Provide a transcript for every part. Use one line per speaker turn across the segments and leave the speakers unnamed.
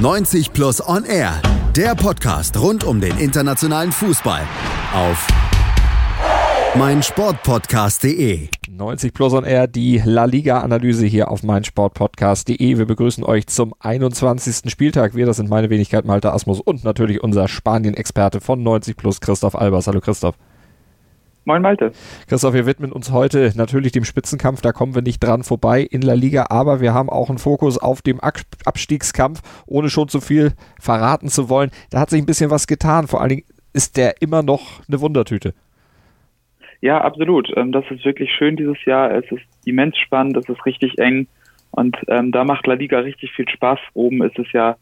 90 Plus On Air, der Podcast rund um den internationalen Fußball auf meinsportpodcast.de.
90 Plus On Air, die La Liga-Analyse hier auf meinsportpodcast.de. Wir begrüßen euch zum 21. Spieltag. Wir, das sind meine Wenigkeit Malte Asmus und natürlich unser Spanien-Experte von 90 Plus, Christoph Albers. Hallo Christoph.
Moin Malte.
Christoph, wir widmen uns heute natürlich dem Spitzenkampf, da kommen wir nicht dran vorbei in La Liga, aber wir haben auch einen Fokus auf dem Abstiegskampf, ohne schon zu viel verraten zu wollen. Da hat sich ein bisschen was getan, vor allen Dingen ist der immer noch eine Wundertüte.
Ja, absolut. Ähm, das ist wirklich schön dieses Jahr. Es ist immens spannend, es ist richtig eng und ähm, da macht La Liga richtig viel Spaß. Oben ist es ja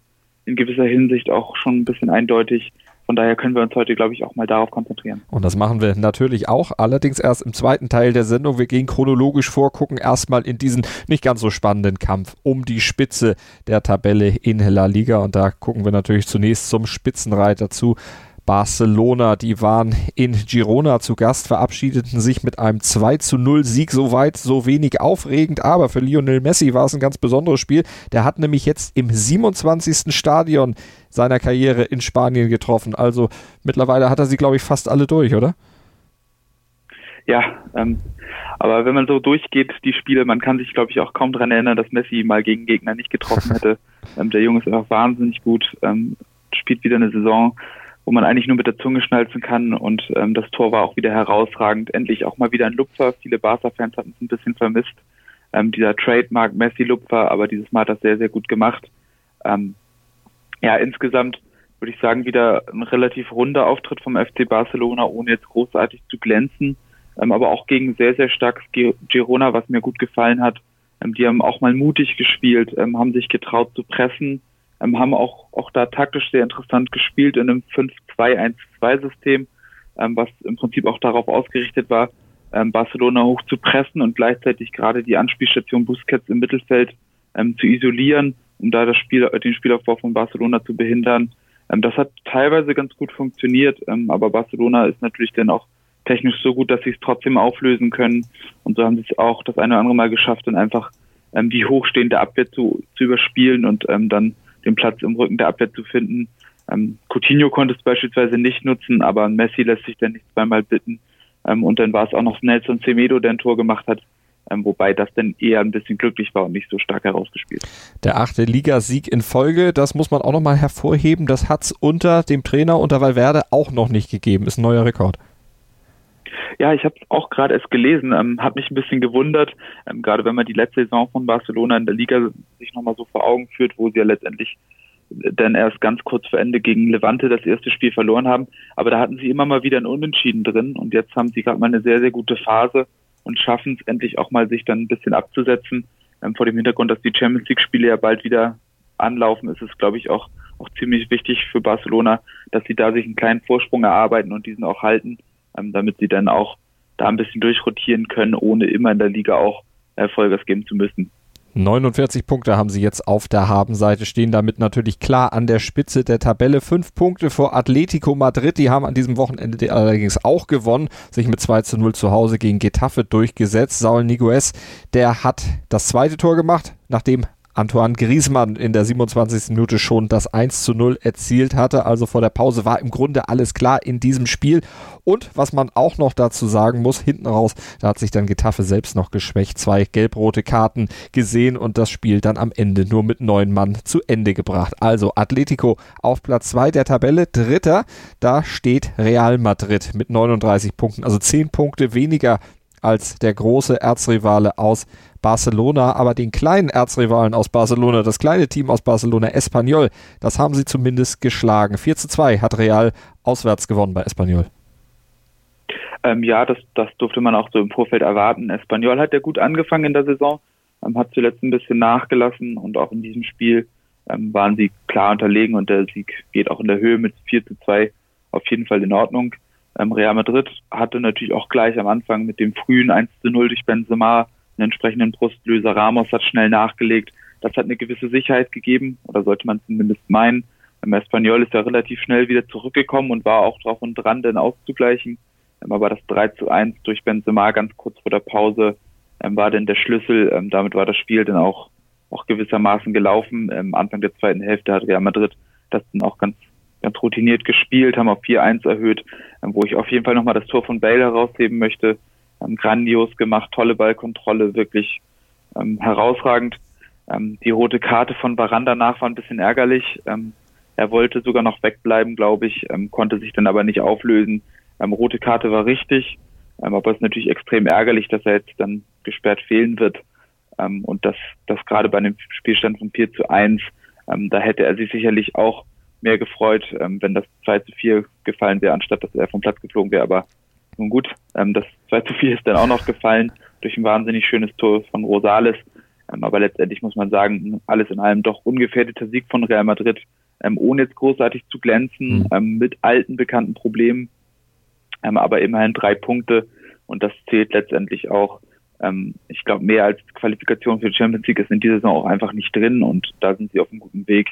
in gewisser Hinsicht auch schon ein bisschen eindeutig, von daher können wir uns heute, glaube ich, auch mal darauf konzentrieren.
Und das machen wir natürlich auch, allerdings erst im zweiten Teil der Sendung. Wir gehen chronologisch vor, gucken erstmal in diesen nicht ganz so spannenden Kampf um die Spitze der Tabelle in La Liga. Und da gucken wir natürlich zunächst zum Spitzenreiter zu. Barcelona, die waren in Girona zu Gast, verabschiedeten sich mit einem 2 zu 0 Sieg, so weit, so wenig aufregend, aber für Lionel Messi war es ein ganz besonderes Spiel. Der hat nämlich jetzt im 27. Stadion seiner Karriere in Spanien getroffen. Also mittlerweile hat er sie, glaube ich, fast alle durch, oder?
Ja, ähm, aber wenn man so durchgeht, die Spiele, man kann sich, glaube ich, auch kaum daran erinnern, dass Messi mal gegen Gegner nicht getroffen hätte. ähm, der Junge ist einfach wahnsinnig gut, ähm, spielt wieder eine Saison, wo man eigentlich nur mit der Zunge schnalzen kann und ähm, das Tor war auch wieder herausragend. Endlich auch mal wieder ein Lupfer. Viele Barca-Fans hatten es ein bisschen vermisst. Ähm, dieser Trademark Messi-Lupfer, aber dieses Mal hat das sehr, sehr gut gemacht. Ähm, ja, insgesamt würde ich sagen, wieder ein relativ runder Auftritt vom FC Barcelona, ohne jetzt großartig zu glänzen, ähm, aber auch gegen sehr, sehr starkes Girona, was mir gut gefallen hat. Ähm, die haben auch mal mutig gespielt, ähm, haben sich getraut zu pressen, ähm, haben auch, auch da taktisch sehr interessant gespielt in einem 5-2-1-2-System, ähm, was im Prinzip auch darauf ausgerichtet war, ähm, Barcelona hoch zu pressen und gleichzeitig gerade die Anspielstation Busquets im Mittelfeld ähm, zu isolieren, um da das Spiel, den Spielaufbau von Barcelona zu behindern. Ähm, das hat teilweise ganz gut funktioniert, ähm, aber Barcelona ist natürlich dann auch technisch so gut, dass sie es trotzdem auflösen können. Und so haben sie es auch das eine oder andere Mal geschafft, dann einfach ähm, die hochstehende Abwehr zu, zu überspielen und ähm, dann den Platz im Rücken der Abwehr zu finden. Ähm, Coutinho konnte es beispielsweise nicht nutzen, aber Messi lässt sich dann nicht zweimal bitten. Ähm, und dann war es auch noch Nelson Semedo, der ein Tor gemacht hat, ähm, wobei das dann eher ein bisschen glücklich war und nicht so stark herausgespielt.
Der achte Ligasieg in Folge, das muss man auch nochmal hervorheben, das hat es unter dem Trainer, unter Valverde, auch noch nicht gegeben, ist ein neuer Rekord.
Ja, ich habe auch gerade erst gelesen, ähm, habe mich ein bisschen gewundert, ähm, gerade wenn man die letzte Saison von Barcelona in der Liga sich nochmal so vor Augen führt, wo sie ja letztendlich dann erst ganz kurz vor Ende gegen Levante das erste Spiel verloren haben. Aber da hatten sie immer mal wieder ein Unentschieden drin und jetzt haben sie gerade mal eine sehr, sehr gute Phase und schaffen es endlich auch mal, sich dann ein bisschen abzusetzen. Ähm, vor dem Hintergrund, dass die Champions League-Spiele ja bald wieder anlaufen, ist es, glaube ich, auch, auch ziemlich wichtig für Barcelona, dass sie da sich einen kleinen Vorsprung erarbeiten und diesen auch halten damit sie dann auch da ein bisschen durchrotieren können, ohne immer in der Liga auch Vollgas geben zu müssen.
49 Punkte haben sie jetzt auf der Habenseite, stehen damit natürlich klar an der Spitze der Tabelle. Fünf Punkte vor Atletico Madrid, die haben an diesem Wochenende allerdings auch gewonnen, sich mit 2 zu 0 zu Hause gegen Getafe durchgesetzt. Saul Niguez, der hat das zweite Tor gemacht, nachdem Antoine Griezmann in der 27. Minute schon das 1 zu 0 erzielt hatte. Also vor der Pause war im Grunde alles klar in diesem Spiel. Und was man auch noch dazu sagen muss, hinten raus, da hat sich dann Getafe selbst noch geschwächt. Zwei gelb-rote Karten gesehen und das Spiel dann am Ende nur mit neun Mann zu Ende gebracht. Also Atletico auf Platz zwei der Tabelle. Dritter, da steht Real Madrid mit 39 Punkten, also zehn Punkte weniger als der große Erzrivale aus Barcelona, aber den kleinen Erzrivalen aus Barcelona, das kleine Team aus Barcelona, Espanyol, das haben sie zumindest geschlagen. 4 zu 2 hat Real auswärts gewonnen bei Espanyol.
Ähm, ja, das, das durfte man auch so im Vorfeld erwarten. Espanyol hat ja gut angefangen in der Saison, ähm, hat zuletzt ein bisschen nachgelassen und auch in diesem Spiel ähm, waren sie klar unterlegen und der Sieg geht auch in der Höhe mit 4 zu 2 auf jeden Fall in Ordnung. Ähm, Real Madrid hatte natürlich auch gleich am Anfang mit dem frühen 1 zu 0 durch Benzema einen entsprechenden Brustlöser. Ramos hat schnell nachgelegt. Das hat eine gewisse Sicherheit gegeben, oder sollte man zumindest meinen. Ähm, Espanyol ist ja relativ schnell wieder zurückgekommen und war auch drauf und dran, den auszugleichen. Ähm, aber das 3 zu 1 durch Benzema ganz kurz vor der Pause ähm, war dann der Schlüssel. Ähm, damit war das Spiel dann auch auch gewissermaßen gelaufen. Anfang der zweiten Hälfte hat Real Madrid das dann auch ganz, ganz routiniert gespielt, haben auf 4-1 erhöht, wo ich auf jeden Fall nochmal das Tor von Bale herausheben möchte. Ähm, grandios gemacht, tolle Ballkontrolle, wirklich ähm, herausragend. Ähm, die rote Karte von Baran danach war ein bisschen ärgerlich. Ähm, er wollte sogar noch wegbleiben, glaube ich, ähm, konnte sich dann aber nicht auflösen. Ähm, rote Karte war richtig, ähm, aber es ist natürlich extrem ärgerlich, dass er jetzt dann gesperrt fehlen wird. Ähm, und das, das gerade bei einem Spielstand von 4 zu 1, ähm, da hätte er sich sicherlich auch mehr gefreut, ähm, wenn das 2 zu 4 gefallen wäre, anstatt dass er vom Platz geflogen wäre. Aber nun gut, ähm, das 2 zu 4 ist dann auch noch gefallen durch ein wahnsinnig schönes Tor von Rosales. Ähm, aber letztendlich muss man sagen, alles in allem doch ungefährdeter Sieg von Real Madrid, ähm, ohne jetzt großartig zu glänzen, mhm. mit alten bekannten Problemen, aber immerhin drei Punkte und das zählt letztendlich auch. Ich glaube, mehr als Qualifikation für die Champions League ist in dieser Saison auch einfach nicht drin und da sind sie auf einem guten Weg.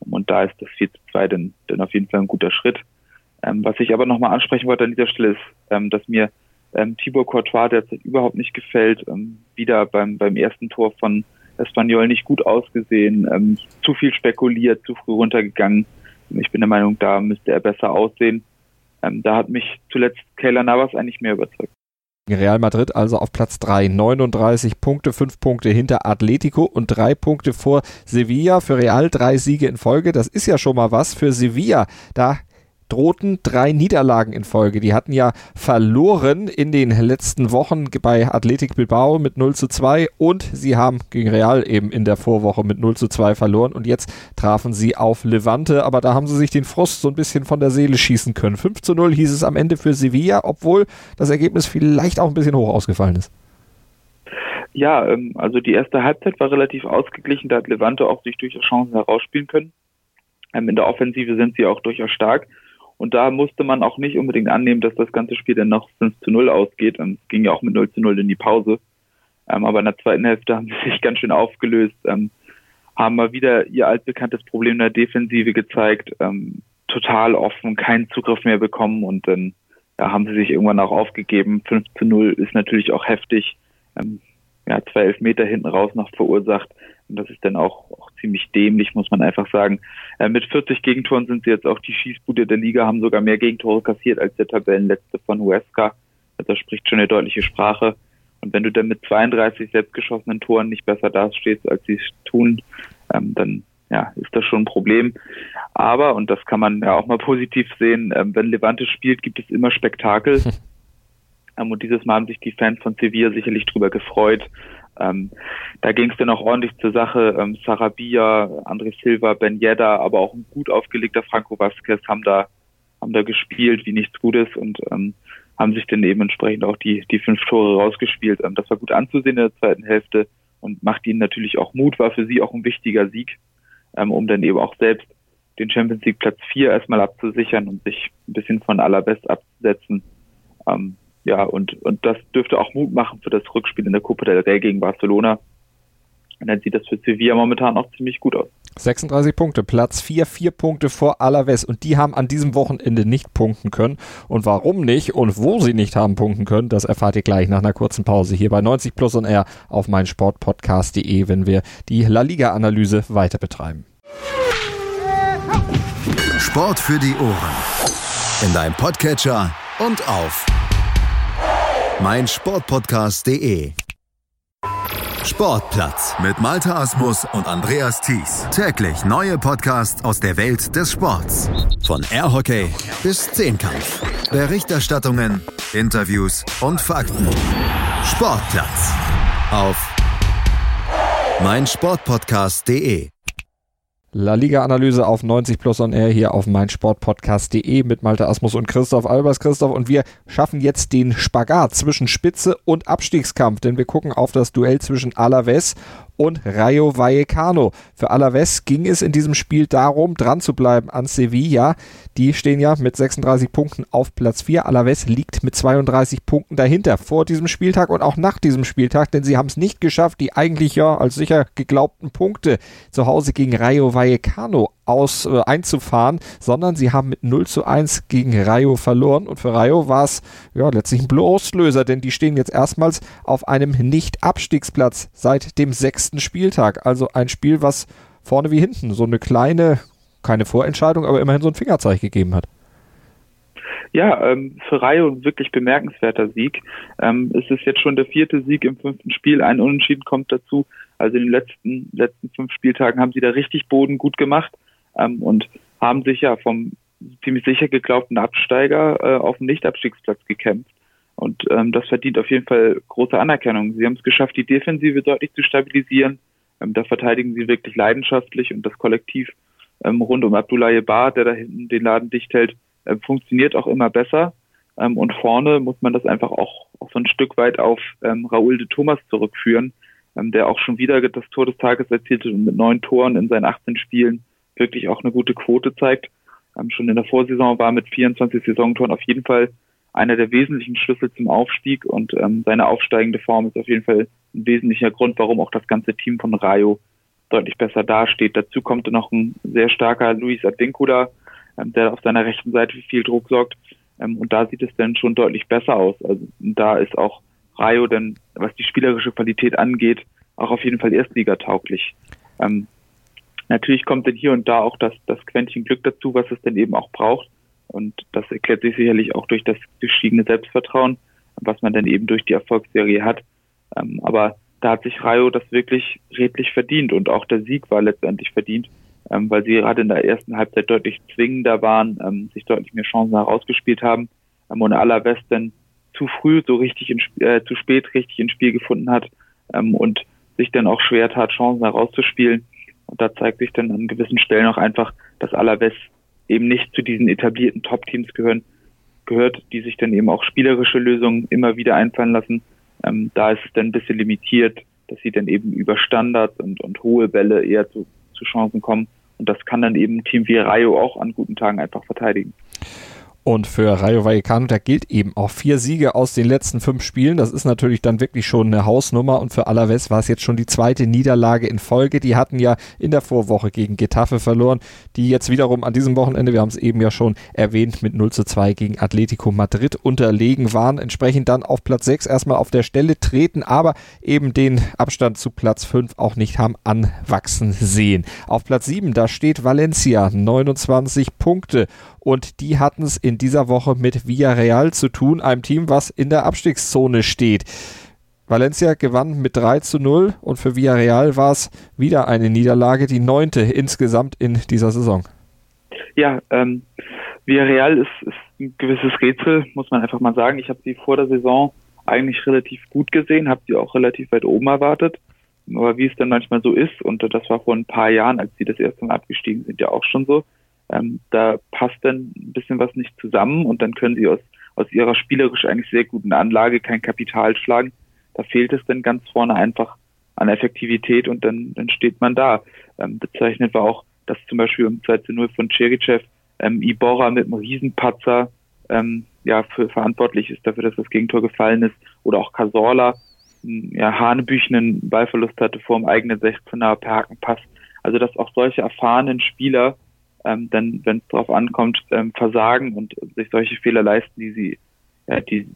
Und da ist das 4 zu 2 dann, dann auf jeden Fall ein guter Schritt. Was ich aber nochmal ansprechen wollte an dieser Stelle ist, dass mir ähm, Thibaut Courtois derzeit überhaupt nicht gefällt. Ähm, wieder beim, beim ersten Tor von Espanyol nicht gut ausgesehen, ähm, zu viel spekuliert, zu früh runtergegangen. Ich bin der Meinung, da müsste er besser aussehen. Ähm, da hat mich zuletzt Kayla Navas eigentlich mehr überzeugt.
Real Madrid also auf Platz 3, 39 Punkte, 5 Punkte hinter Atletico und 3 Punkte vor Sevilla. Für Real drei Siege in Folge, das ist ja schon mal was. Für Sevilla, da drohten drei Niederlagen in Folge. Die hatten ja verloren in den letzten Wochen bei Athletic Bilbao mit 0 zu 2 und sie haben gegen Real eben in der Vorwoche mit 0 zu 2 verloren und jetzt trafen sie auf Levante, aber da haben sie sich den Frust so ein bisschen von der Seele schießen können. 5 zu 0 hieß es am Ende für Sevilla, obwohl das Ergebnis vielleicht auch ein bisschen hoch ausgefallen ist.
Ja, ähm, also die erste Halbzeit war relativ ausgeglichen, da hat Levante auch sich durchaus Chancen herausspielen können. Ähm, in der Offensive sind sie auch durchaus stark. Und da musste man auch nicht unbedingt annehmen, dass das ganze Spiel dann noch 5 zu 0 ausgeht. Es ging ja auch mit 0 zu 0 in die Pause. Ähm, aber in der zweiten Hälfte haben sie sich ganz schön aufgelöst, ähm, haben mal wieder ihr altbekanntes Problem in der Defensive gezeigt, ähm, total offen, keinen Zugriff mehr bekommen und dann ja, haben sie sich irgendwann auch aufgegeben. 5 zu 0 ist natürlich auch heftig. Ähm, ja, zwei Elfmeter hinten raus noch verursacht. Und das ist dann auch, auch ziemlich dämlich, muss man einfach sagen. Äh, mit 40 Gegentoren sind sie jetzt auch die Schießbude der Liga, haben sogar mehr Gegentore kassiert als der Tabellenletzte von Huesca. Das spricht schon eine deutliche Sprache. Und wenn du dann mit 32 selbstgeschossenen Toren nicht besser dastehst, als sie es tun, ähm, dann ja, ist das schon ein Problem. Aber, und das kann man ja auch mal positiv sehen, ähm, wenn Levante spielt, gibt es immer Spektakel. Ähm, und dieses Mal haben sich die Fans von Sevilla sicherlich drüber gefreut. Ähm, da ging es dann auch ordentlich zur Sache. Ähm, Sarabia, André Silva, Ben Yedda, aber auch ein gut aufgelegter Franco Vasquez haben da, haben da gespielt wie nichts Gutes und ähm, haben sich dann eben entsprechend auch die, die fünf Tore rausgespielt. Ähm, das war gut anzusehen in der zweiten Hälfte und macht ihnen natürlich auch Mut, war für sie auch ein wichtiger Sieg, ähm, um dann eben auch selbst den Champions League Platz 4 erstmal abzusichern und sich ein bisschen von allerbest abzusetzen. Ähm, ja, und, und das dürfte auch Mut machen für das Rückspiel in der Copa del Rey gegen Barcelona. Und dann sieht das für Sevilla momentan auch ziemlich gut aus.
36 Punkte, Platz 4, 4 Punkte vor Alaves und die haben an diesem Wochenende nicht punkten können. Und warum nicht und wo sie nicht haben punkten können, das erfahrt ihr gleich nach einer kurzen Pause hier bei 90 Plus und R auf meinsportpodcast.de, wenn wir die La Liga-Analyse weiter betreiben.
Sport für die Ohren. In deinem Podcatcher und auf mein Sportpodcast.de. Sportplatz mit Malta Asmus und Andreas Thies. Täglich neue Podcasts aus der Welt des Sports. Von Airhockey bis Zehnkampf. Berichterstattungen, Interviews und Fakten. Sportplatz auf mein Sportpodcast.de.
La Liga-Analyse auf 90 Plus on Air hier auf meinsportpodcast.de mit Malte Asmus und Christoph Albers. Christoph und wir schaffen jetzt den Spagat zwischen Spitze und Abstiegskampf, denn wir gucken auf das Duell zwischen Alaves und Rayo Vallecano. Für Alaves ging es in diesem Spiel darum, dran zu bleiben an Sevilla. Die stehen ja mit 36 Punkten auf Platz 4. Alaves liegt mit 32 Punkten dahinter vor diesem Spieltag und auch nach diesem Spieltag, denn sie haben es nicht geschafft, die eigentlich ja als sicher geglaubten Punkte zu Hause gegen Rayo Vallecano aus, äh, einzufahren, sondern sie haben mit 0 zu 1 gegen Rayo verloren. Und für Rayo war es ja, letztlich ein Bloßlöser, denn die stehen jetzt erstmals auf einem Nicht-Abstiegsplatz seit dem sechsten Spieltag. Also ein Spiel, was vorne wie hinten so eine kleine, keine Vorentscheidung, aber immerhin so ein Fingerzeig gegeben hat.
Ja, ähm, für Rayo ein wirklich bemerkenswerter Sieg. Ähm, es ist jetzt schon der vierte Sieg im fünften Spiel. Ein Unentschieden kommt dazu. Also in den letzten, letzten fünf Spieltagen haben sie da richtig Boden gut gemacht ähm, und haben sich ja vom ziemlich sicher geglaubten Absteiger äh, auf den Nichtabstiegsplatz gekämpft. Und ähm, das verdient auf jeden Fall große Anerkennung. Sie haben es geschafft, die Defensive deutlich zu stabilisieren. Ähm, da verteidigen sie wirklich leidenschaftlich und das Kollektiv ähm, rund um Abdullah Bar, der da hinten den Laden dicht hält, äh, funktioniert auch immer besser. Ähm, und vorne muss man das einfach auch, auch so ein Stück weit auf ähm, Raoul de Thomas zurückführen, der auch schon wieder das Tor des Tages erzielte und mit neun Toren in seinen 18 Spielen wirklich auch eine gute Quote zeigt. Ähm, schon in der Vorsaison war mit 24 Saisontoren auf jeden Fall einer der wesentlichen Schlüssel zum Aufstieg und ähm, seine aufsteigende Form ist auf jeden Fall ein wesentlicher Grund, warum auch das ganze Team von Rayo deutlich besser dasteht. Dazu kommt noch ein sehr starker Luis Adinkuda, ähm, der auf seiner rechten Seite viel Druck sorgt. Ähm, und da sieht es dann schon deutlich besser aus. Also da ist auch Rayo dann, was die spielerische Qualität angeht, auch auf jeden Fall erstligatauglich. Ähm, natürlich kommt dann hier und da auch das, das Quäntchen Glück dazu, was es denn eben auch braucht. Und das erklärt sich sicherlich auch durch das gestiegene Selbstvertrauen, was man dann eben durch die Erfolgsserie hat. Ähm, aber da hat sich Rayo das wirklich redlich verdient und auch der Sieg war letztendlich verdient, ähm, weil sie gerade in der ersten Halbzeit deutlich zwingender waren, ähm, sich deutlich mehr Chancen herausgespielt haben ähm, und Alaves dann zu früh so richtig in, äh, zu spät richtig ins Spiel gefunden hat ähm, und sich dann auch schwer tat, Chancen herauszuspielen. Und da zeigt sich dann an gewissen Stellen auch einfach, dass Alaves eben nicht zu diesen etablierten Top-Teams gehören, gehört, die sich dann eben auch spielerische Lösungen immer wieder einfallen lassen. Ähm, da ist es dann ein bisschen limitiert, dass sie dann eben über Standards und, und hohe Bälle eher zu, zu Chancen kommen. Und das kann dann eben ein Team wie Rayo auch an guten Tagen einfach verteidigen.
Und für Rayo Vallecano, da gilt eben auch vier Siege aus den letzten fünf Spielen. Das ist natürlich dann wirklich schon eine Hausnummer. Und für Alaves war es jetzt schon die zweite Niederlage in Folge. Die hatten ja in der Vorwoche gegen Getafe verloren, die jetzt wiederum an diesem Wochenende, wir haben es eben ja schon erwähnt, mit 0 zu 2 gegen Atletico Madrid unterlegen waren. Entsprechend dann auf Platz 6 erstmal auf der Stelle treten, aber eben den Abstand zu Platz 5 auch nicht haben anwachsen sehen. Auf Platz 7, da steht Valencia, 29 Punkte und die hatten es in dieser Woche mit Villarreal zu tun, einem Team, was in der Abstiegszone steht. Valencia gewann mit 3 zu 0 und für Villarreal war es wieder eine Niederlage, die neunte insgesamt in dieser Saison.
Ja, ähm, Villarreal ist, ist ein gewisses Rätsel, muss man einfach mal sagen. Ich habe sie vor der Saison eigentlich relativ gut gesehen, habe sie auch relativ weit oben erwartet. Aber wie es dann manchmal so ist, und das war vor ein paar Jahren, als sie das erste Mal abgestiegen sind, ja auch schon so, ähm, da passt dann ein bisschen was nicht zusammen und dann können sie aus, aus ihrer spielerisch eigentlich sehr guten Anlage kein Kapital schlagen. Da fehlt es dann ganz vorne einfach an Effektivität und dann, dann steht man da. Ähm, bezeichnet war auch, dass zum Beispiel um 2 zu 0 von Cherichev ähm, Ibora mit einem Riesenpatzer ähm, ja, für verantwortlich ist dafür, dass das Gegentor gefallen ist. Oder auch Casorla, ja, Hanebüchen einen Ballverlust hatte vor dem eigenen 16er per Hakenpass. Also dass auch solche erfahrenen Spieler ähm, dann, wenn es darauf ankommt, ähm, versagen und sich solche Fehler leisten, die sie, ja, die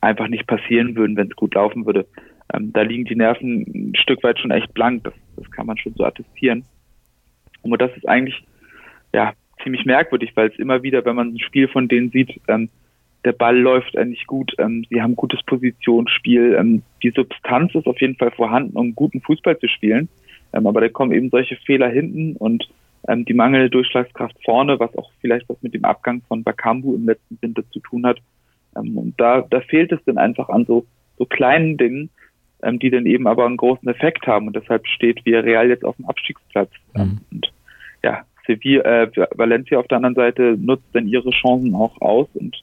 einfach nicht passieren würden, wenn es gut laufen würde. Ähm, da liegen die Nerven ein Stück weit schon echt blank. Das, das kann man schon so attestieren. Und das ist eigentlich ja ziemlich merkwürdig, weil es immer wieder, wenn man ein Spiel von denen sieht, ähm, der Ball läuft eigentlich gut, ähm, sie haben gutes Positionsspiel, ähm, die Substanz ist auf jeden Fall vorhanden, um guten Fußball zu spielen. Ähm, aber da kommen eben solche Fehler hinten und ähm, die mangelnde Durchschlagskraft vorne, was auch vielleicht was mit dem Abgang von Bakambu im letzten Winter zu tun hat. Ähm, und da, da fehlt es dann einfach an so, so kleinen Dingen, ähm, die dann eben aber einen großen Effekt haben. Und deshalb steht Villarreal jetzt auf dem Abstiegsplatz. Mhm. Und ja, Sevilla, äh, Valencia auf der anderen Seite nutzt dann ihre Chancen auch aus und,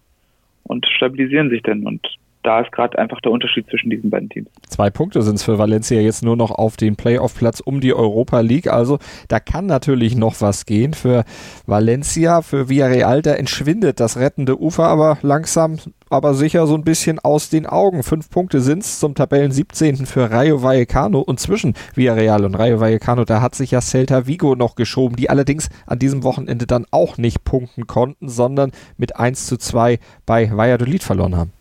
und stabilisieren sich dann. Und da ist gerade einfach der Unterschied zwischen diesen beiden Teams.
Zwei Punkte sind es für Valencia jetzt nur noch auf den Playoff-Platz um die Europa League. Also da kann natürlich noch was gehen für Valencia, für Villarreal. Da entschwindet das rettende Ufer aber langsam, aber sicher so ein bisschen aus den Augen. Fünf Punkte sind es zum Tabellen 17. für Rayo Vallecano und zwischen Villarreal und Rayo Vallecano, da hat sich ja Celta Vigo noch geschoben, die allerdings an diesem Wochenende dann auch nicht punkten konnten, sondern mit 1 zu 2 bei Valladolid verloren haben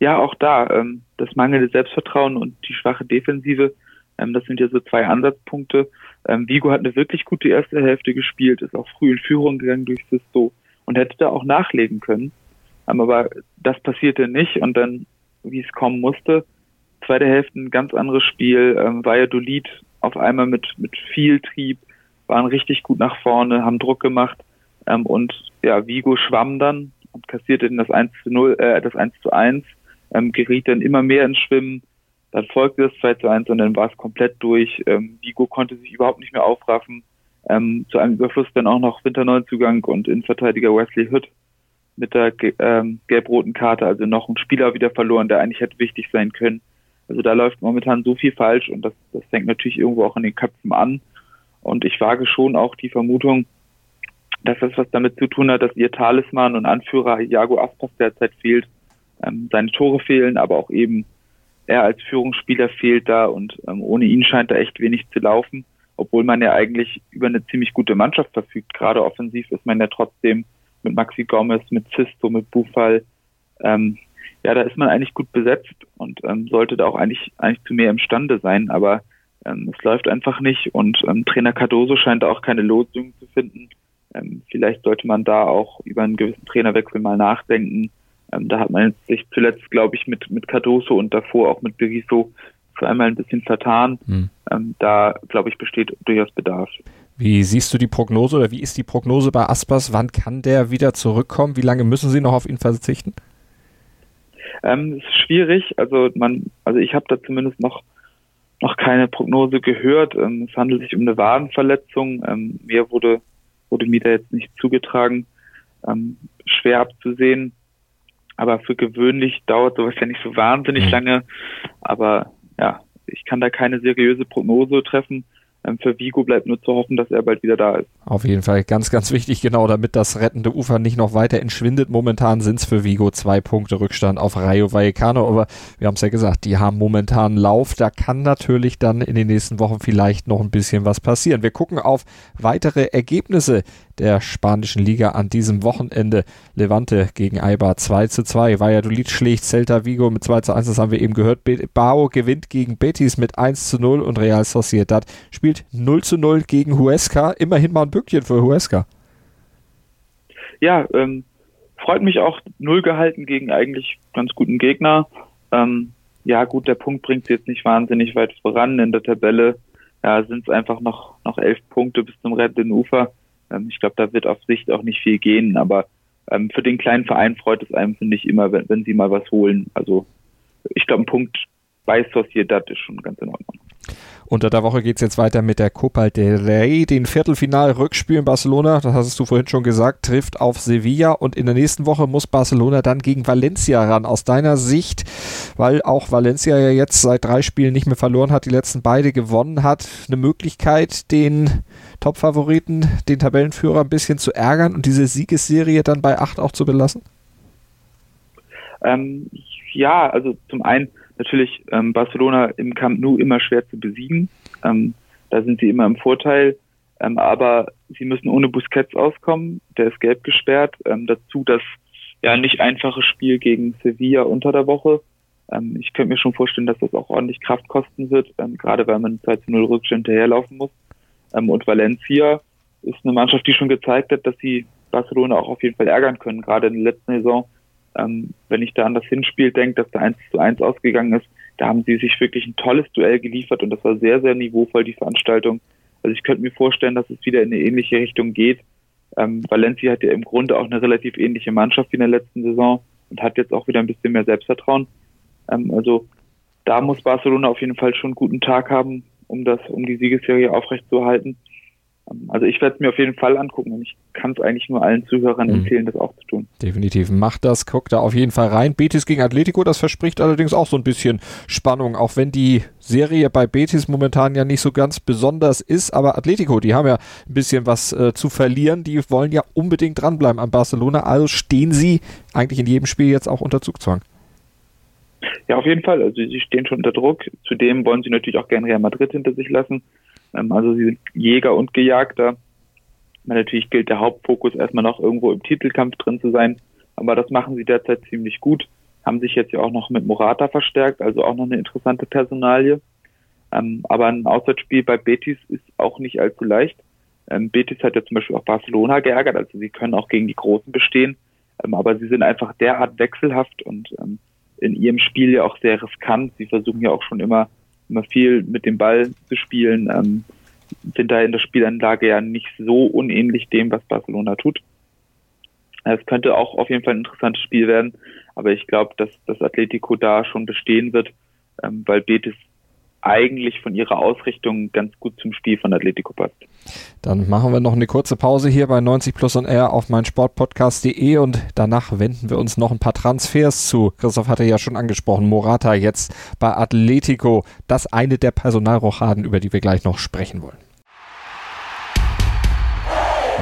ja, auch da, ähm, das mangelnde Selbstvertrauen und die schwache Defensive, ähm, das sind ja so zwei Ansatzpunkte. Ähm, Vigo hat eine wirklich gute erste Hälfte gespielt, ist auch früh in Führung gegangen durch Sisto und hätte da auch nachlegen können. Ähm, aber das passierte nicht und dann, wie es kommen musste, zweite Hälfte ein ganz anderes Spiel, ähm, Valladolid auf einmal mit, mit viel Trieb, waren richtig gut nach vorne, haben Druck gemacht ähm, und ja, Vigo schwamm dann und kassierte dann das 1 zu 0, äh, das 1 zu 1 ähm, geriet dann immer mehr ins Schwimmen. Dann folgte das 2 zu 1 und dann war es komplett durch. Ähm, Vigo konnte sich überhaupt nicht mehr aufraffen. Ähm, zu einem Überfluss dann auch noch Winterneuzugang und Innenverteidiger Wesley Hood mit der ähm, gelb-roten Karte, also noch ein Spieler wieder verloren, der eigentlich hätte wichtig sein können. Also da läuft momentan so viel falsch und das, das fängt natürlich irgendwo auch in den Köpfen an. Und ich wage schon auch die Vermutung, dass das was damit zu tun hat, dass ihr Talisman und Anführer Iago Aspas derzeit fehlt ähm, seine Tore fehlen, aber auch eben er als Führungsspieler fehlt da und ähm, ohne ihn scheint da echt wenig zu laufen, obwohl man ja eigentlich über eine ziemlich gute Mannschaft verfügt. Gerade offensiv ist man ja trotzdem mit Maxi Gomez, mit Sisto, mit Bufal, ähm, ja, da ist man eigentlich gut besetzt und ähm, sollte da auch eigentlich eigentlich zu mehr imstande sein, aber ähm, es läuft einfach nicht und ähm, Trainer Cardoso scheint da auch keine Losung zu finden. Ähm, vielleicht sollte man da auch über einen gewissen Trainerwechsel mal nachdenken ähm, da hat man sich zuletzt, glaube ich, mit, mit Cardoso und davor auch mit Berizzo für einmal ein bisschen vertan. Hm. Ähm, da, glaube ich, besteht durchaus Bedarf.
Wie siehst du die Prognose oder wie ist die Prognose bei Aspas? Wann kann der wieder zurückkommen? Wie lange müssen sie noch auf ihn verzichten?
Ähm, es ist schwierig. Also man, also ich habe da zumindest noch noch keine Prognose gehört. Ähm, es handelt sich um eine Wadenverletzung. Ähm, mir wurde wurde mir da jetzt nicht zugetragen. Ähm, schwer abzusehen. Aber für gewöhnlich dauert sowas ja nicht so wahnsinnig mhm. lange. Aber ja, ich kann da keine seriöse Prognose treffen. Ähm, für Vigo bleibt nur zu hoffen, dass er bald wieder da ist.
Auf jeden Fall ganz, ganz wichtig, genau, damit das rettende Ufer nicht noch weiter entschwindet. Momentan sind es für Vigo zwei Punkte Rückstand auf Rayo Vallecano, aber wir haben es ja gesagt, die haben momentan Lauf. Da kann natürlich dann in den nächsten Wochen vielleicht noch ein bisschen was passieren. Wir gucken auf weitere Ergebnisse der spanischen Liga an diesem Wochenende. Levante gegen Eibar 2 zu 2. Valladolid schlägt Celta Vigo mit 2 zu 1, das haben wir eben gehört. Bao gewinnt gegen Betis mit 1 zu 0 und Real Sociedad spielt 0 zu 0 gegen Huesca. Immerhin mal ein Bückchen für Huesca.
Ja, ähm, freut mich auch, null gehalten gegen eigentlich ganz guten Gegner. Ähm, ja, gut, der Punkt bringt sie jetzt nicht wahnsinnig weit voran in der Tabelle. Ja, sind es einfach noch, noch elf Punkte bis zum rettenden Ufer. Ähm, ich glaube, da wird auf Sicht auch nicht viel gehen, aber ähm, für den kleinen Verein freut es einem, finde ich, immer, wenn, wenn sie mal was holen. Also ich glaube, ein Punkt bei Sociedad ist schon ganz in Ordnung.
Unter der Woche geht es jetzt weiter mit der Copa del Rey. Den Viertelfinal-Rückspiel in Barcelona, das hast du vorhin schon gesagt, trifft auf Sevilla und in der nächsten Woche muss Barcelona dann gegen Valencia ran. Aus deiner Sicht, weil auch Valencia ja jetzt seit drei Spielen nicht mehr verloren hat, die letzten beide gewonnen hat, eine Möglichkeit, den Top-Favoriten, den Tabellenführer ein bisschen zu ärgern und diese Siegesserie dann bei acht auch zu belassen?
Ähm, ja, also zum einen natürlich ähm, Barcelona im Camp Nou immer schwer zu besiegen. Ähm, da sind sie immer im Vorteil. Ähm, aber sie müssen ohne Busquets auskommen. Der ist gelb gesperrt. Ähm, dazu das ja nicht einfache Spiel gegen Sevilla unter der Woche. Ähm, ich könnte mir schon vorstellen, dass das auch ordentlich Kraft kosten wird, ähm, gerade weil man 2 zu 0 Rückstand hinterherlaufen muss. Ähm, und Valencia ist eine Mannschaft, die schon gezeigt hat, dass sie Barcelona auch auf jeden Fall ärgern können. Gerade in der letzten Saison ähm, wenn ich da an das Hinspiel denke, dass da 1 zu 1 ausgegangen ist, da haben sie sich wirklich ein tolles Duell geliefert und das war sehr, sehr niveauvoll, die Veranstaltung. Also ich könnte mir vorstellen, dass es wieder in eine ähnliche Richtung geht. Ähm, Valencia hat ja im Grunde auch eine relativ ähnliche Mannschaft wie in der letzten Saison und hat jetzt auch wieder ein bisschen mehr Selbstvertrauen. Ähm, also da muss Barcelona auf jeden Fall schon einen guten Tag haben, um das, um die Siegesserie aufrechtzuerhalten. Also ich werde es mir auf jeden Fall angucken und ich kann es eigentlich nur allen Zuhörern mhm. empfehlen, das auch zu tun.
Definitiv, macht das, guckt da auf jeden Fall rein. Betis gegen Atletico, das verspricht allerdings auch so ein bisschen Spannung, auch wenn die Serie bei Betis momentan ja nicht so ganz besonders ist, aber Atletico, die haben ja ein bisschen was äh, zu verlieren, die wollen ja unbedingt dranbleiben an Barcelona, also stehen sie eigentlich in jedem Spiel jetzt auch unter Zugzwang.
Ja, auf jeden Fall. Also sie stehen schon unter Druck. Zudem wollen sie natürlich auch gerne Real Madrid hinter sich lassen. Ähm, also sie sind Jäger und Gejagter. Natürlich gilt der Hauptfokus erstmal noch irgendwo im Titelkampf drin zu sein. Aber das machen sie derzeit ziemlich gut. Haben sich jetzt ja auch noch mit Morata verstärkt, also auch noch eine interessante Personalie. Ähm, aber ein Auswärtsspiel bei Betis ist auch nicht allzu leicht. Ähm, Betis hat ja zum Beispiel auch Barcelona geärgert, also sie können auch gegen die Großen bestehen. aber sie sind einfach derart wechselhaft und in ihrem Spiel ja auch sehr riskant. Sie versuchen ja auch schon immer, immer viel mit dem Ball zu spielen, ähm, sind da in der Spielanlage ja nicht so unähnlich dem, was Barcelona tut. Es könnte auch auf jeden Fall ein interessantes Spiel werden, aber ich glaube, dass das Atletico da schon bestehen wird, ähm, weil Betis eigentlich von ihrer Ausrichtung ganz gut zum Spiel von Atletico passt.
Dann machen wir noch eine kurze Pause hier bei 90 Plus on Air auf mein Sportpodcast.de und danach wenden wir uns noch ein paar Transfers zu. Christoph hatte ja schon angesprochen, Morata jetzt bei Atletico. Das eine der Personalrochaden, über die wir gleich noch sprechen wollen.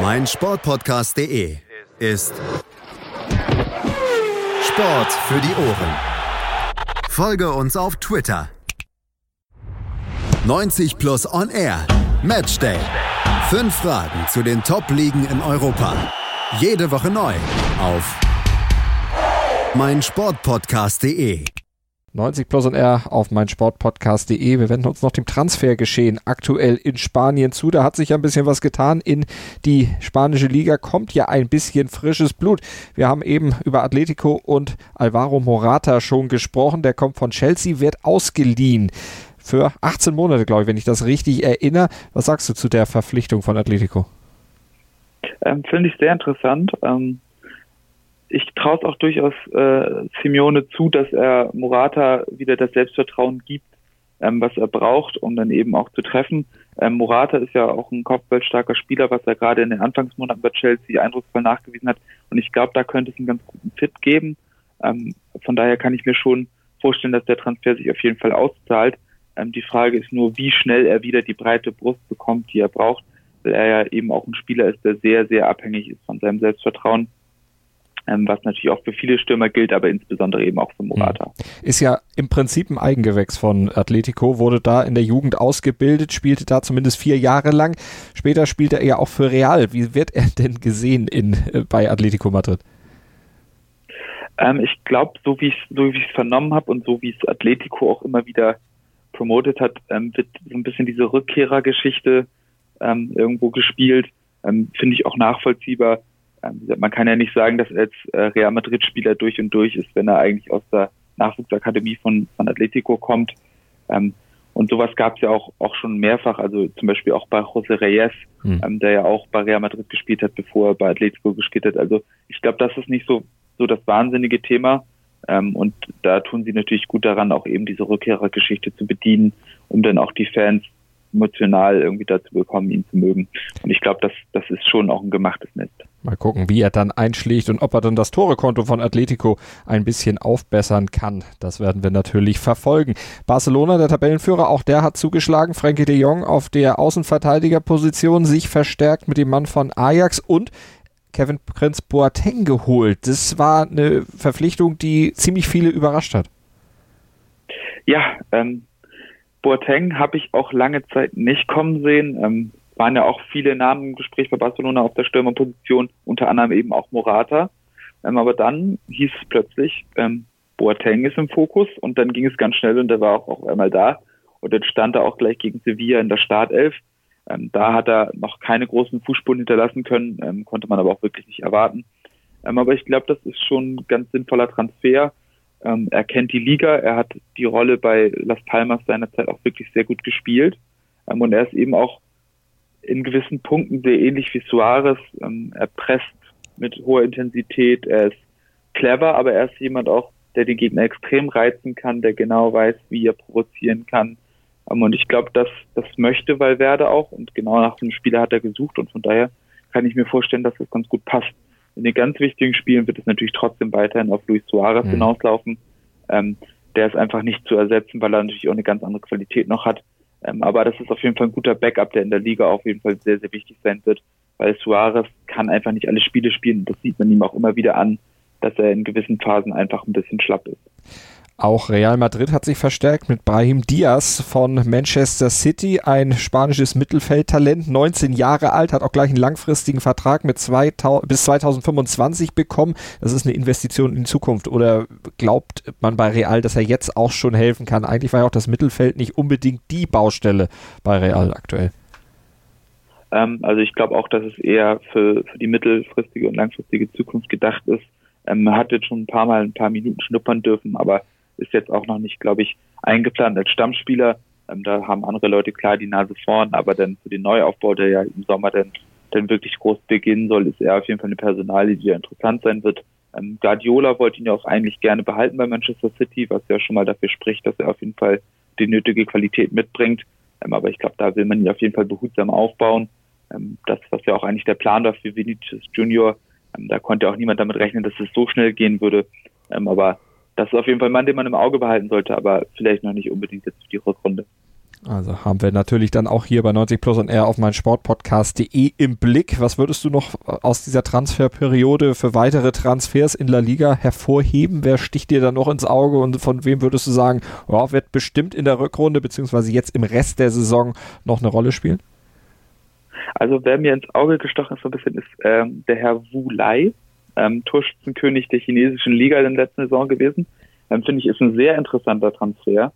Mein Sportpodcast.de ist Sport für die Ohren. Folge uns auf Twitter 90 Plus On Air. Matchday. Fünf Fragen zu den Top-Ligen in Europa. Jede Woche neu auf meinsportpodcast.de.
90 Plus on Air auf meinsportpodcast.de. Wir wenden uns noch dem Transfergeschehen aktuell in Spanien zu. Da hat sich ja ein bisschen was getan. In die spanische Liga kommt ja ein bisschen frisches Blut. Wir haben eben über Atletico und Alvaro Morata schon gesprochen. Der kommt von Chelsea, wird ausgeliehen für 18 Monate, glaube ich, wenn ich das richtig erinnere. Was sagst du zu der Verpflichtung von Atletico?
Ähm, Finde ich sehr interessant. Ähm, ich traue es auch durchaus äh, Simeone zu, dass er Morata wieder das Selbstvertrauen gibt, ähm, was er braucht, um dann eben auch zu treffen. Ähm, Morata ist ja auch ein kopfballstarker Spieler, was er gerade in den Anfangsmonaten bei Chelsea eindrucksvoll nachgewiesen hat. Und ich glaube, da könnte es einen ganz guten Fit geben. Ähm, von daher kann ich mir schon vorstellen, dass der Transfer sich auf jeden Fall auszahlt. Ähm, die Frage ist nur, wie schnell er wieder die breite Brust bekommt, die er braucht, weil er ja eben auch ein Spieler ist, der sehr, sehr abhängig ist von seinem Selbstvertrauen. Ähm, was natürlich auch für viele Stürmer gilt, aber insbesondere eben auch für Morata. Hm.
Ist ja im Prinzip ein Eigengewächs von Atletico, wurde da in der Jugend ausgebildet, spielte da zumindest vier Jahre lang. Später spielte er ja auch für Real. Wie wird er denn gesehen in, äh, bei Atletico Madrid?
Ähm, ich glaube, so wie ich so es vernommen habe und so wie es Atletico auch immer wieder promotet hat, ähm, wird so ein bisschen diese Rückkehrergeschichte ähm, irgendwo gespielt. Ähm, Finde ich auch nachvollziehbar. Ähm, man kann ja nicht sagen, dass er jetzt äh, Real Madrid-Spieler durch und durch ist, wenn er eigentlich aus der Nachwuchsakademie von, von Atletico kommt. Ähm, und sowas gab es ja auch, auch schon mehrfach, also zum Beispiel auch bei José Reyes, hm. ähm, der ja auch bei Real Madrid gespielt hat, bevor er bei Atletico gespielt hat. Also ich glaube, das ist nicht so, so das wahnsinnige Thema. Ähm, und da tun sie natürlich gut daran, auch eben diese Rückkehrergeschichte zu bedienen, um dann auch die Fans emotional irgendwie dazu bekommen, ihn zu mögen. Und ich glaube, das, das ist schon auch ein gemachtes Nest.
Mal gucken, wie er dann einschlägt und ob er dann das Torekonto von Atletico ein bisschen aufbessern kann. Das werden wir natürlich verfolgen. Barcelona, der Tabellenführer, auch der hat zugeschlagen. Frankie de Jong auf der Außenverteidigerposition sich verstärkt mit dem Mann von Ajax und Kevin Prince Boateng geholt. Das war eine Verpflichtung, die ziemlich viele überrascht hat.
Ja, ähm, Boateng habe ich auch lange Zeit nicht kommen sehen. Ähm, waren ja auch viele Namen im Gespräch bei Barcelona auf der Stürmerposition, unter anderem eben auch Morata. Ähm, aber dann hieß es plötzlich, ähm, Boateng ist im Fokus und dann ging es ganz schnell und er war auch, auch einmal da. Und dann stand er auch gleich gegen Sevilla in der Startelf. Ähm, da hat er noch keine großen Fußspuren hinterlassen können, ähm, konnte man aber auch wirklich nicht erwarten. Ähm, aber ich glaube, das ist schon ein ganz sinnvoller Transfer. Ähm, er kennt die Liga, er hat die Rolle bei Las Palmas seinerzeit auch wirklich sehr gut gespielt. Ähm, und er ist eben auch in gewissen Punkten sehr ähnlich wie Suarez. Ähm, er presst mit hoher Intensität, er ist clever, aber er ist jemand auch, der den Gegner extrem reizen kann, der genau weiß, wie er provozieren kann, und ich glaube, dass das möchte Valverde auch und genau nach dem Spieler hat er gesucht und von daher kann ich mir vorstellen, dass das ganz gut passt. In den ganz wichtigen Spielen wird es natürlich trotzdem weiterhin auf Luis Suarez mhm. hinauslaufen. Ähm, der ist einfach nicht zu ersetzen, weil er natürlich auch eine ganz andere Qualität noch hat. Ähm, aber das ist auf jeden Fall ein guter Backup, der in der Liga auf jeden Fall sehr, sehr wichtig sein wird, weil Suarez kann einfach nicht alle Spiele spielen. Und das sieht man ihm auch immer wieder an, dass er in gewissen Phasen einfach ein bisschen schlapp ist.
Auch Real Madrid hat sich verstärkt mit Brahim Diaz von Manchester City, ein spanisches Mittelfeldtalent, 19 Jahre alt, hat auch gleich einen langfristigen Vertrag mit 2000, bis 2025 bekommen. Das ist eine Investition in die Zukunft. Oder glaubt man bei Real, dass er jetzt auch schon helfen kann? Eigentlich war ja auch das Mittelfeld nicht unbedingt die Baustelle bei Real aktuell.
Ähm, also ich glaube auch, dass es eher für, für die mittelfristige und langfristige Zukunft gedacht ist. Ähm, hat jetzt schon ein paar Mal ein paar Minuten schnuppern dürfen, aber ist jetzt auch noch nicht, glaube ich, eingeplant als Stammspieler. Ähm, da haben andere Leute klar die Nase vorn, aber dann für den Neuaufbau, der ja im Sommer dann, dann wirklich groß beginnen soll, ist er auf jeden Fall eine Personalie, die ja interessant sein wird. Ähm, Guardiola wollte ihn ja auch eigentlich gerne behalten bei Manchester City, was ja schon mal dafür spricht, dass er auf jeden Fall die nötige Qualität mitbringt. Ähm, aber ich glaube, da will man ihn auf jeden Fall behutsam aufbauen. Ähm, das, was ja auch eigentlich der Plan war für Vinicius Junior, ähm, da konnte auch niemand damit rechnen, dass es so schnell gehen würde. Ähm, aber das ist auf jeden Fall ein Mann, den man im Auge behalten sollte, aber vielleicht noch nicht unbedingt jetzt für die Rückrunde.
Also haben wir natürlich dann auch hier bei 90 Plus und R auf mein Sportpodcast.de im Blick. Was würdest du noch aus dieser Transferperiode für weitere Transfers in La Liga hervorheben? Wer sticht dir da noch ins Auge und von wem würdest du sagen, oh, wird bestimmt in der Rückrunde beziehungsweise jetzt im Rest der Saison noch eine Rolle spielen?
Also wer mir ins Auge gestochen ist so ein bisschen ist ähm, der Herr Wu Lai ähm, Torschützenkönig der chinesischen Liga in der letzten Saison gewesen. Ähm, Finde ich, ist ein sehr interessanter Transfer.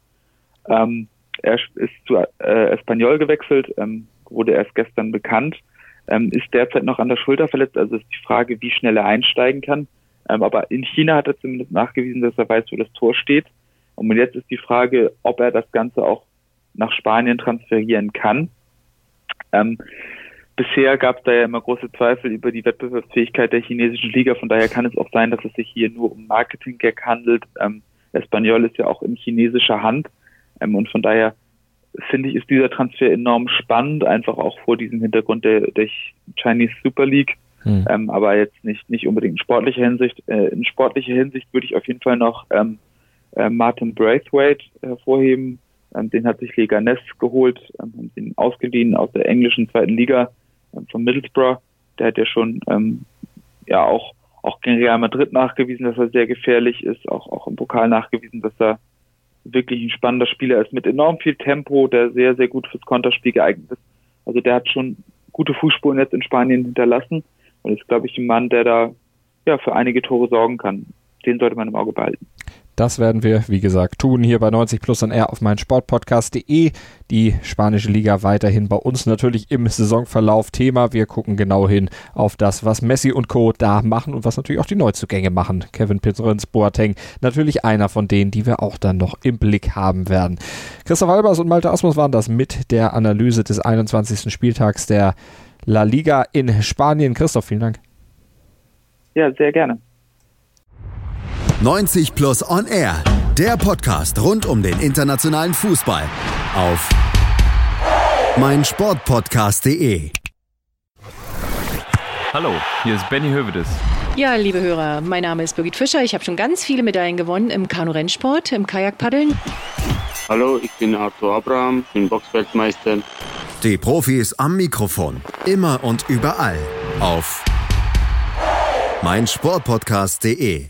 Ähm, er ist zu äh, Espanyol gewechselt, ähm, wurde erst gestern bekannt, ähm, ist derzeit noch an der Schulter verletzt, also ist die Frage, wie schnell er einsteigen kann. Ähm, aber in China hat er zumindest nachgewiesen, dass er weiß, wo das Tor steht. Und jetzt ist die Frage, ob er das Ganze auch nach Spanien transferieren kann. Ähm, bisher gab es da ja immer große Zweifel über die Wettbewerbsfähigkeit der chinesischen Liga. Von daher kann es auch sein, dass es sich hier nur um Marketing-Gag handelt. Ähm, Espanyol ist ja auch in chinesischer Hand. Ähm, und von daher finde ich, ist dieser Transfer enorm spannend, einfach auch vor diesem Hintergrund der, der Chinese Super League. Hm. Ähm, aber jetzt nicht, nicht unbedingt in sportlicher Hinsicht. Äh, in sportlicher Hinsicht würde ich auf jeden Fall noch ähm, äh, Martin Braithwaite hervorheben. Ähm, den hat sich Leganes geholt, ähm, den ausgeliehen aus der englischen zweiten Liga von Middlesbrough. Der hat ja schon ähm, ja auch auch gegen Real Madrid nachgewiesen, dass er sehr gefährlich ist, auch auch im Pokal nachgewiesen, dass er wirklich ein spannender Spieler ist mit enorm viel Tempo, der sehr sehr gut fürs Konterspiel geeignet ist. Also der hat schon gute Fußspuren jetzt in Spanien hinterlassen und ist glaube ich ein Mann, der da ja für einige Tore sorgen kann. Den sollte man im Auge behalten.
Das werden wir, wie gesagt, tun hier bei 90 Plus und R auf mein Sportpodcast.de. Die spanische Liga weiterhin bei uns natürlich im Saisonverlauf Thema. Wir gucken genau hin auf das, was Messi und Co. da machen und was natürlich auch die Neuzugänge machen. Kevin Pitzrens, Boateng, natürlich einer von denen, die wir auch dann noch im Blick haben werden. Christoph Albers und Malte Asmus waren das mit der Analyse des 21. Spieltags der La Liga in Spanien. Christoph, vielen Dank.
Ja, sehr gerne.
90 Plus On Air, der Podcast rund um den internationalen Fußball auf meinsportpodcast.de.
Hallo, hier ist Benny Hövedes.
Ja, liebe Hörer, mein Name ist Birgit Fischer. Ich habe schon ganz viele Medaillen gewonnen im Kanu-Rennsport, im Kajakpaddeln.
Hallo, ich bin Arthur Abraham, bin Boxfeldmeister.
Die Profis am Mikrofon, immer und überall auf meinsportpodcast.de.